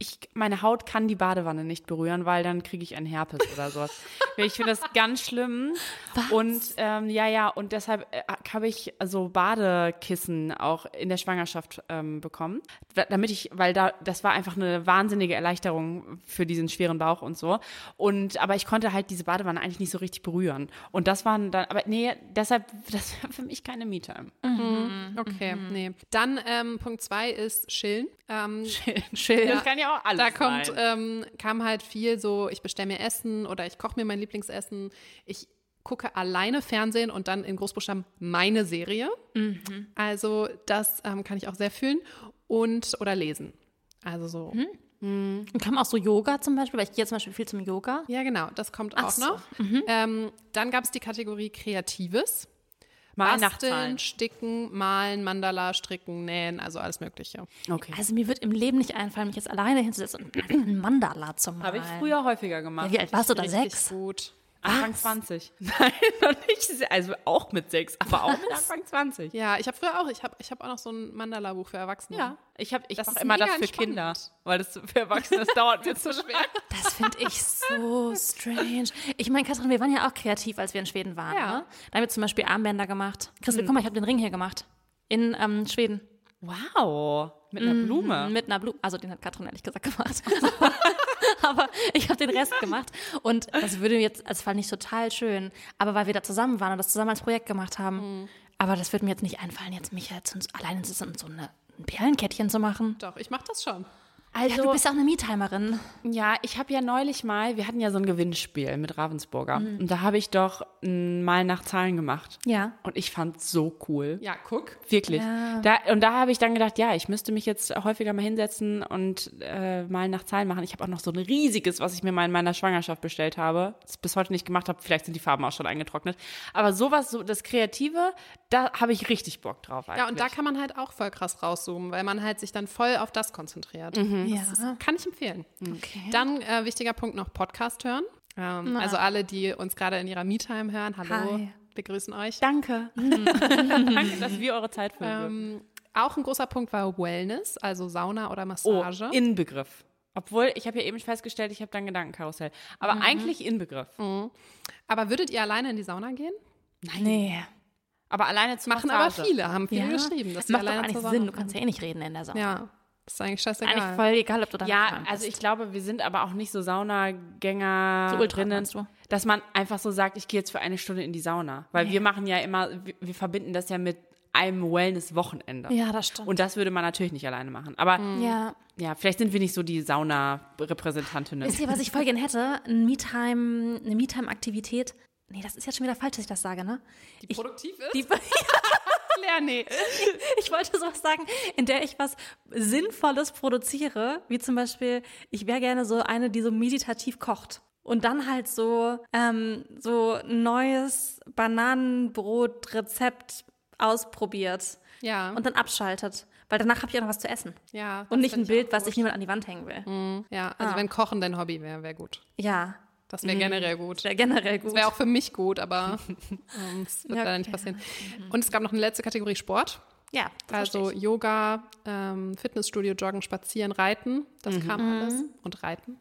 ich, meine Haut kann die Badewanne nicht berühren, weil dann kriege ich einen Herpes oder sowas. (laughs) ich finde das ganz schlimm. Und ähm, ja, ja, und deshalb äh, habe ich so Badekissen auch in der Schwangerschaft ähm, bekommen, da- damit ich, weil da das war einfach eine wahnsinnige Erleichterung für diesen schweren Bauch und so. Und aber ich konnte halt diese Badewanne eigentlich nicht so richtig berühren. Und das waren dann, aber nee, deshalb, (laughs) das war für mich keine Me-Time. Okay, nee. Dann ähm, Punkt zwei ist Chillen. Ähm, (laughs) Chill. Das kann ja auch alles da kommt, sein. ähm, kam halt viel so, ich bestelle mir Essen oder ich koche mir mein Lieblingsessen. Ich gucke alleine Fernsehen und dann in Großbuchstaben meine Serie. Also das ähm, kann ich auch sehr fühlen. Und oder lesen. Also so. Und kam auch so Yoga zum Beispiel, weil ich gehe zum Beispiel viel zum Yoga. Ja, genau, das kommt Ach auch so. noch. Ähm, dann gab es die Kategorie Kreatives. Basteln, Zahlen. sticken, malen, Mandala, stricken, nähen, also alles Mögliche. Okay. Also mir wird im Leben nicht einfallen, mich jetzt alleine hinzusetzen und einfach (clears throat) einen Mandala zu malen. Habe ich früher häufiger gemacht. Ja, wie alt warst du da? Sechs? gut. Anfang 20. (laughs) Nein, noch nicht. Also auch mit sechs, aber auch mit (laughs) Anfang 20. Ja, ich habe früher auch, ich habe ich hab auch noch so ein Mandala-Buch für Erwachsene. Ja, ich, hab, ich Das mache immer das für entspannt. Kinder, weil das für Erwachsene, das dauert mir (laughs) zu schwer. Das finde ich so strange. Ich meine, Katrin, wir waren ja auch kreativ, als wir in Schweden waren. Ja. Ne? Da haben wir zum Beispiel Armbänder gemacht. Christel, guck mal, ich habe den Ring hier gemacht. In ähm, Schweden. Wow, mit einer Blume. Mit einer Blume. Also den hat Katrin ehrlich gesagt gemacht. (laughs) aber ich habe den Rest gemacht. Und das würde jetzt als Fall nicht total schön. Aber weil wir da zusammen waren und das zusammen als Projekt gemacht haben. Aber das würde mir jetzt nicht einfallen, jetzt mich jetzt alleine zu sitzen und so eine, ein Perlenkettchen zu machen. Doch, ich mache das schon. Also, Ja, du bist auch eine Me-Timerin. Ja, ich habe ja neulich mal, wir hatten ja so ein Gewinnspiel mit Ravensburger. Und da habe ich doch mal nach Zahlen gemacht. Ja. Und ich fand so cool. Ja, guck. Wirklich. Da, und da habe ich dann gedacht, ja, ich müsste mich jetzt häufiger mal hinsetzen und äh, mal nach Zahlen machen. Ich habe auch noch so ein riesiges, was ich mir mal in meiner Schwangerschaft bestellt habe, das bis heute nicht gemacht habe. Vielleicht sind die Farben auch schon eingetrocknet. Aber sowas, so das Kreative, da habe ich richtig Bock drauf eigentlich. Ja, und da kann man halt auch voll krass rauszoomen, weil man halt sich dann voll auf das konzentriert. Ja. Kann ich empfehlen. Okay. Dann äh, wichtiger Punkt noch Podcast hören. Ähm, also alle, die uns gerade in ihrer Me-Time hören, hallo, Hi. wir grüßen euch. Danke. (laughs) (laughs) Danke, dass wir eure Zeit füllen. Ähm, auch ein großer Punkt war Wellness, also Sauna oder oh, Massage. Inbegriff. Obwohl, ich habe ja eben festgestellt, ich habe dann Gedankenkarussell. Aber Mhm. eigentlich Inbegriff. aber würdet ihr alleine in die Sauna gehen? Nee. Aber alleine zu Machen Massage. aber viele, haben viele Ja. geschrieben, sie Macht doch eigentlich Sinn. Du kannst ja eh nicht reden in der Sauna. Ja, ist eigentlich scheißegal. Eigentlich voll egal, ob du da Ja, also ich glaube, wir sind aber auch nicht so Saunagänger, So Ultra, du? dass man einfach so sagt, ich gehe jetzt für eine Stunde in die Sauna. Weil wir machen ja immer, wir, wir verbinden das ja mit einem Wellness-Wochenende. Ja, das stimmt. Und das würde man natürlich nicht alleine machen. Aber ja. ja, vielleicht sind wir nicht so die Sauna-Repräsentantinnen. Wisst ihr, was ich voll gern hätte? Ein Me-Time, eine Me-Time-Aktivität. Nee, das ist jetzt schon wieder falsch, dass ich das sage, ne? die produktiv ist? (laughs) Die, Claire, nee. (laughs) ich wollte sowas sagen, in der ich was Sinnvolles produziere, wie zum Beispiel, ich wäre gerne so eine, die so meditativ kocht. Und dann halt so, ähm, so ein neues Bananenbrot-Rezept ausprobiert Ja, und dann abschaltet. Weil danach habe ich auch noch was zu essen. ja. Und nicht ein ich Bild, was sich niemand an die Wand hängen will. Ja, also Ah. wenn Kochen dein Hobby wäre, wäre gut. Ja, Das wäre generell gut. wäre generell gut. Das wäre auch für mich gut, aber (laughs) ähm, das wird Ja, leider nicht passieren. Und es gab noch eine letzte Kategorie Sport. ja, das Also. Yoga, ähm, Fitnessstudio, Joggen, Spazieren, Reiten. Das Mhm. kam alles. Und Reiten.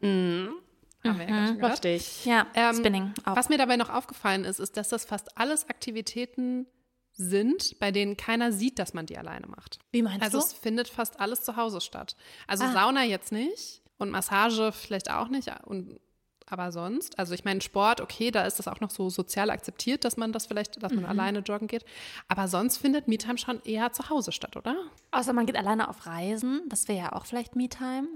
Haben wir ja gerade schon gehört. Ich. Ja, Ähm, Spinning auch. Was mir dabei noch aufgefallen ist, ist, dass das fast alles Aktivitäten sind, bei denen keiner sieht, dass man die alleine macht. Wie meinst Also du? es findet fast alles zu Hause statt. Also Ah. Sauna jetzt nicht und Massage vielleicht auch nicht und aber sonst, also ich meine Sport, okay, da ist das auch noch so sozial akzeptiert, dass man das vielleicht, dass man Mhm. alleine joggen geht. Aber sonst findet Me-Time schon eher zu Hause statt, oder? Außer man geht alleine auf Reisen. Das wäre ja auch vielleicht Me-Time.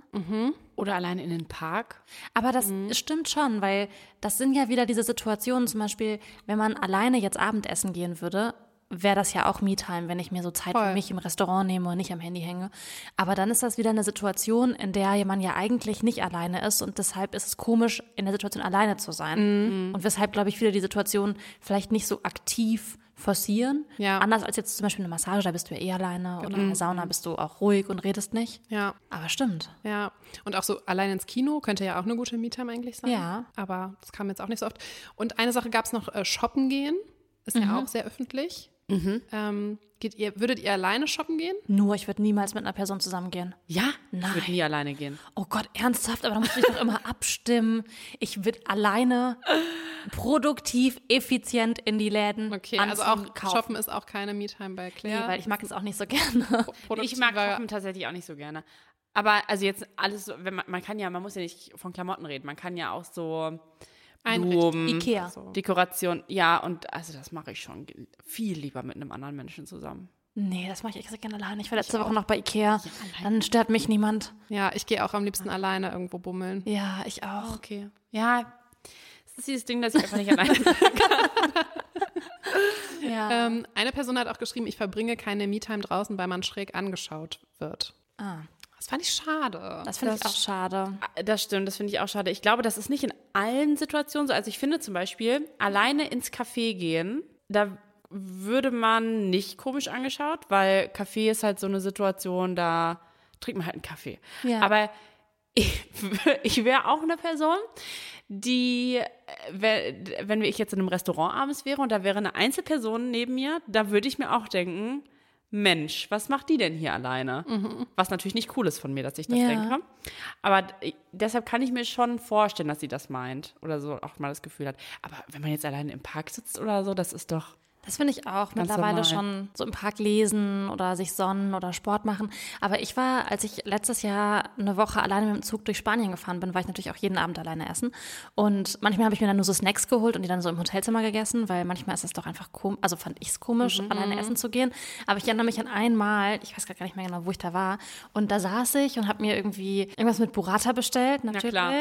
Oder alleine in den Park. Aber das Mhm. stimmt schon, weil das sind ja wieder diese Situationen, zum Beispiel, wenn man alleine jetzt Abendessen gehen würde, wäre das ja auch Me-Time, wenn ich mir so Zeit für Voll. mich im Restaurant nehme und nicht am Handy hänge. Aber dann ist das wieder eine Situation, in der man ja eigentlich nicht alleine ist und deshalb ist es komisch, in der Situation alleine zu sein. Mhm. Und weshalb, glaube ich, viele die Situation vielleicht nicht so aktiv forcieren. Ja. Anders als jetzt zum Beispiel eine Massage, da bist du ja eh alleine. Oder in der Sauna bist du auch ruhig und redest nicht. Ja. Aber stimmt. Ja, und auch so allein ins Kino könnte ja auch eine gute Me-Time eigentlich sein. Ja. Aber das kam jetzt auch nicht so oft. Und eine Sache gab es noch, äh, shoppen gehen. Ist ja auch sehr öffentlich. Ähm, geht ihr, würdet ihr alleine shoppen gehen? Nur, ich würde niemals mit einer Person zusammengehen. Ja? Ich Nein. würde nie alleine gehen. Oh Gott, ernsthaft, aber da musst du dich doch immer (laughs) abstimmen. Ich würde alleine produktiv, effizient in die Läden. Okay, also auch kaufen. shoppen ist auch keine Me-Time bei Nee, Claire. weil ich mag es auch nicht so (laughs) gerne. Ich mag Kochen tatsächlich auch nicht so gerne. Aber also jetzt alles so, wenn man, man kann ja, man muss ja nicht von Klamotten reden, man kann ja auch so. Blumen, Ikea. So. Dekoration, ja, und also das mache ich schon viel lieber mit einem anderen Menschen zusammen. Nee, das mache ich extra gerne alleine. Ich war letzte Woche noch bei Ikea. Dann stört mich niemand. Ja, ich gehe auch am liebsten alleine irgendwo bummeln. Ja, ich auch. Okay. Ja, das ist dieses Ding, dass ich einfach nicht alleine (laughs) bin. (laughs) Ja. Ähm, eine Person hat auch geschrieben, ich verbringe keine Me-Time draußen, weil man schräg angeschaut wird. Ah, fand ich schade. das finde ich auch schade. Das stimmt, das finde ich auch schade. Ich glaube, das ist nicht in allen Situationen so. Also ich finde zum Beispiel, alleine ins Café gehen, da würde man nicht komisch angeschaut, weil Kaffee ist halt so eine Situation, da trinkt man halt einen Kaffee. Ja. Aber ich, (laughs) ich wäre auch eine Person, die, äh, wenn wenn ich jetzt in einem Restaurant abends wäre und da wäre eine Einzelperson neben mir, da würde ich mir auch denken, Mensch, was macht die denn hier alleine? Was natürlich nicht cool ist von mir, dass ich das Ja. denke. Aber d- deshalb kann ich mir schon vorstellen, dass sie das meint oder so auch mal das Gefühl hat. Aber wenn man jetzt alleine im Park sitzt oder so, das ist doch. Das finde ich auch Ganz mittlerweile normal. schon so im Park lesen oder sich sonnen oder Sport machen. Aber ich war, als ich letztes Jahr eine Woche alleine mit dem Zug durch Spanien gefahren bin, war ich natürlich auch jeden Abend alleine essen. Und manchmal habe ich mir dann nur so Snacks geholt und die dann so im Hotelzimmer gegessen, weil manchmal ist es doch einfach komisch, also fand ich es komisch, alleine essen zu gehen. Aber ich erinnere mich an einmal, ich weiß gar nicht mehr genau, wo ich da war. Und da saß ich und habe mir irgendwie irgendwas mit Burrata bestellt, natürlich. klar.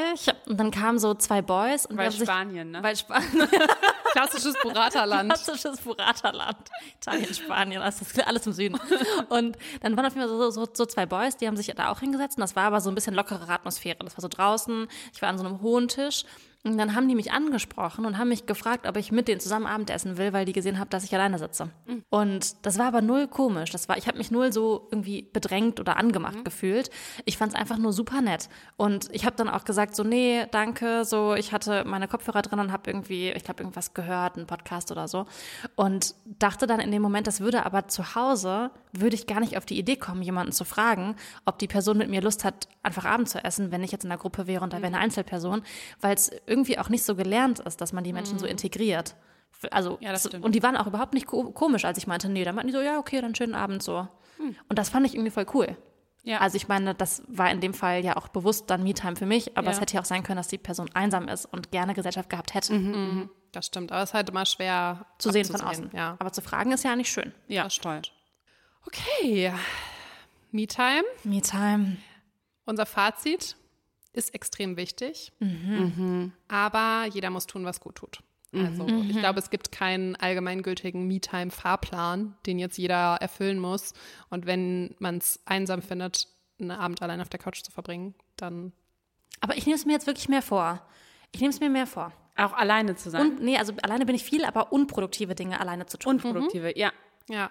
Und dann kamen so zwei Boys. Und Weil haben sich- Spanien, ne? Weil Spanien. (laughs) Klassisches Burrata-Land. Klassisches Burrata-Land. Italien, Spanien, ist alles im Süden. Und dann waren auf jeden Fall so, so, so zwei Boys, die haben sich da auch hingesetzt und das war aber so ein bisschen lockerere Atmosphäre. Das war so draußen, ich war an so einem hohen Tisch und dann haben die mich angesprochen und haben mich gefragt, ob ich mit denen zusammen Abendessen will, weil die gesehen haben, dass ich alleine sitze. Und das war aber null komisch. Das war, ich habe mich null so irgendwie bedrängt oder angemacht gefühlt. Ich fand es einfach nur super nett. Und ich habe dann auch gesagt, so, nee, danke, so, ich hatte meine Kopfhörer drin und habe irgendwie, ich glaube, irgendwas gehört, einen Podcast oder so. Und dachte dann in dem Moment, das würde aber zu Hause, würde ich gar nicht auf die Idee kommen, jemanden zu fragen, ob die Person mit mir Lust hat, einfach Abend zu essen, wenn ich jetzt in einer Gruppe wäre und da wäre eine Einzelperson, weil es irgendwie auch nicht so gelernt ist, dass man die Menschen so integriert. Also, Ja, das stimmt. und die waren auch überhaupt nicht ko komisch, als ich meinte, nee, dann meinten die so, ja, okay, dann schönen Abend so. Und das fand ich irgendwie voll cool. Ja. Also ich meine, das war in dem Fall ja auch bewusst dann Me-Time für mich, aber Ja. es hätte ja auch sein können, dass die Person einsam ist und gerne Gesellschaft gehabt hätte. Das stimmt, aber es ist halt immer schwer Zu sehen von außen. Ja. Aber zu fragen ist ja eigentlich schön. ja, das toll. Okay. Me-Time. Me-Time. Unser Fazit ist extrem wichtig, Mhm. aber jeder muss tun, was gut tut. Also ich glaube, es gibt keinen allgemeingültigen Me-Time-Fahrplan, den jetzt jeder erfüllen muss. Und wenn man es einsam findet, einen Abend allein auf der Couch zu verbringen, dann Aber ich nehme es mir jetzt wirklich mehr vor. Ich nehme es mir mehr vor. Auch alleine zu sein. Und nee, also alleine bin ich viel, aber unproduktive Dinge alleine zu tun. Unproduktive, ja. Ja.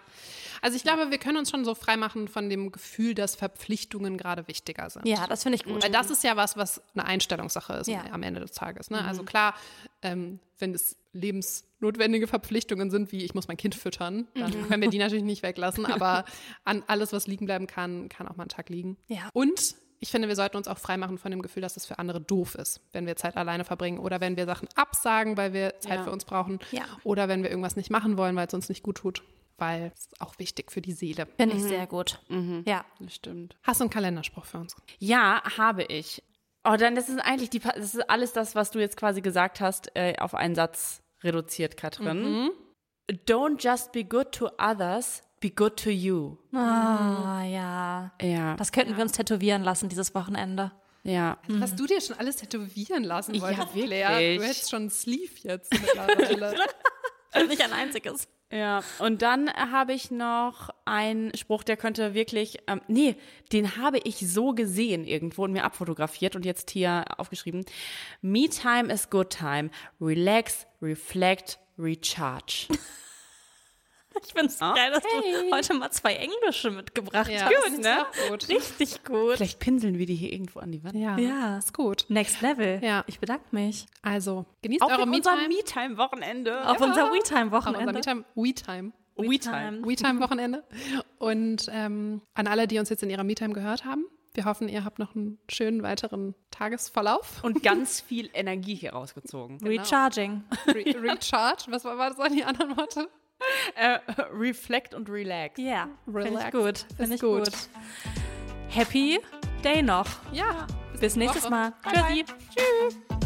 Also ich glaube, wir können uns schon so freimachen von dem Gefühl, dass Verpflichtungen gerade wichtiger sind. Ja, das finde ich gut. Weil das ist ja was, was eine Einstellungssache ist Ja. am Ende des Tages. Ne? Also klar, ähm, wenn es lebensnotwendige Verpflichtungen sind, wie ich muss mein Kind füttern, dann können wir die natürlich nicht weglassen. Aber an alles, was liegen bleiben kann, kann auch mal einen Tag liegen. Ja. Und ich finde, wir sollten uns auch freimachen von dem Gefühl, dass es für andere doof ist, wenn wir Zeit alleine verbringen oder wenn wir Sachen absagen, weil wir Zeit Ja. für uns brauchen Ja. oder wenn wir irgendwas nicht machen wollen, weil es uns nicht gut tut, weil es ist auch wichtig für die Seele. Finde ich sehr gut. Ja. Das stimmt. Hast du einen Kalenderspruch für uns? Ja, habe ich. Oh, dann das ist eigentlich die, das ist alles das, was du jetzt quasi gesagt hast, äh, auf einen Satz reduziert, Katrin. Don't just be good to others, be good to you. Ah, ja. Ja, Das könnten wir uns tätowieren lassen dieses Wochenende. ja. Was du dir schon alles tätowieren lassen Ja, wolltest, wirklich. Claire. Du hättest schon einen Sleeve jetzt mittlerweile. (laughs) Nicht ein einziges. Ja, und dann habe ich noch einen Spruch, der könnte wirklich, ähm, nee, den habe ich so gesehen irgendwo und mir abfotografiert und jetzt hier aufgeschrieben. Me time is good time. Relax, reflect, recharge. (laughs) (laughs) Ich finde es geil, dass du heute mal zwei Englische mitgebracht Ja, hast. das ist auch gut. Richtig gut. Vielleicht pinseln wir die hier irgendwo an die Wand. Ja, Ja. ist gut. Next Level. Ja. Ich bedanke mich. Also, genießt Auf eure unser Me-Time. Me-Time-Wochenende. Auf unser Auf unser WeTime-Wochenende. Me-Time. We-Time. We-Time. We-Time-Wochenende. Und ähm, an alle, die uns jetzt in ihrer Me-Time gehört haben, wir hoffen, ihr habt noch einen schönen weiteren Tagesverlauf. Und ganz viel Energie hier rausgezogen. Recharging. Re Recharge. Was war, was waren die anderen Worte? Äh, (laughs) reflect und relax. Ja, finde ich Relax. gut. Finde ich gut. gut. Happy Day noch. Ja. Bis nächstes Woche. Mal. Bye, bye. Tschüssi. Tschüss.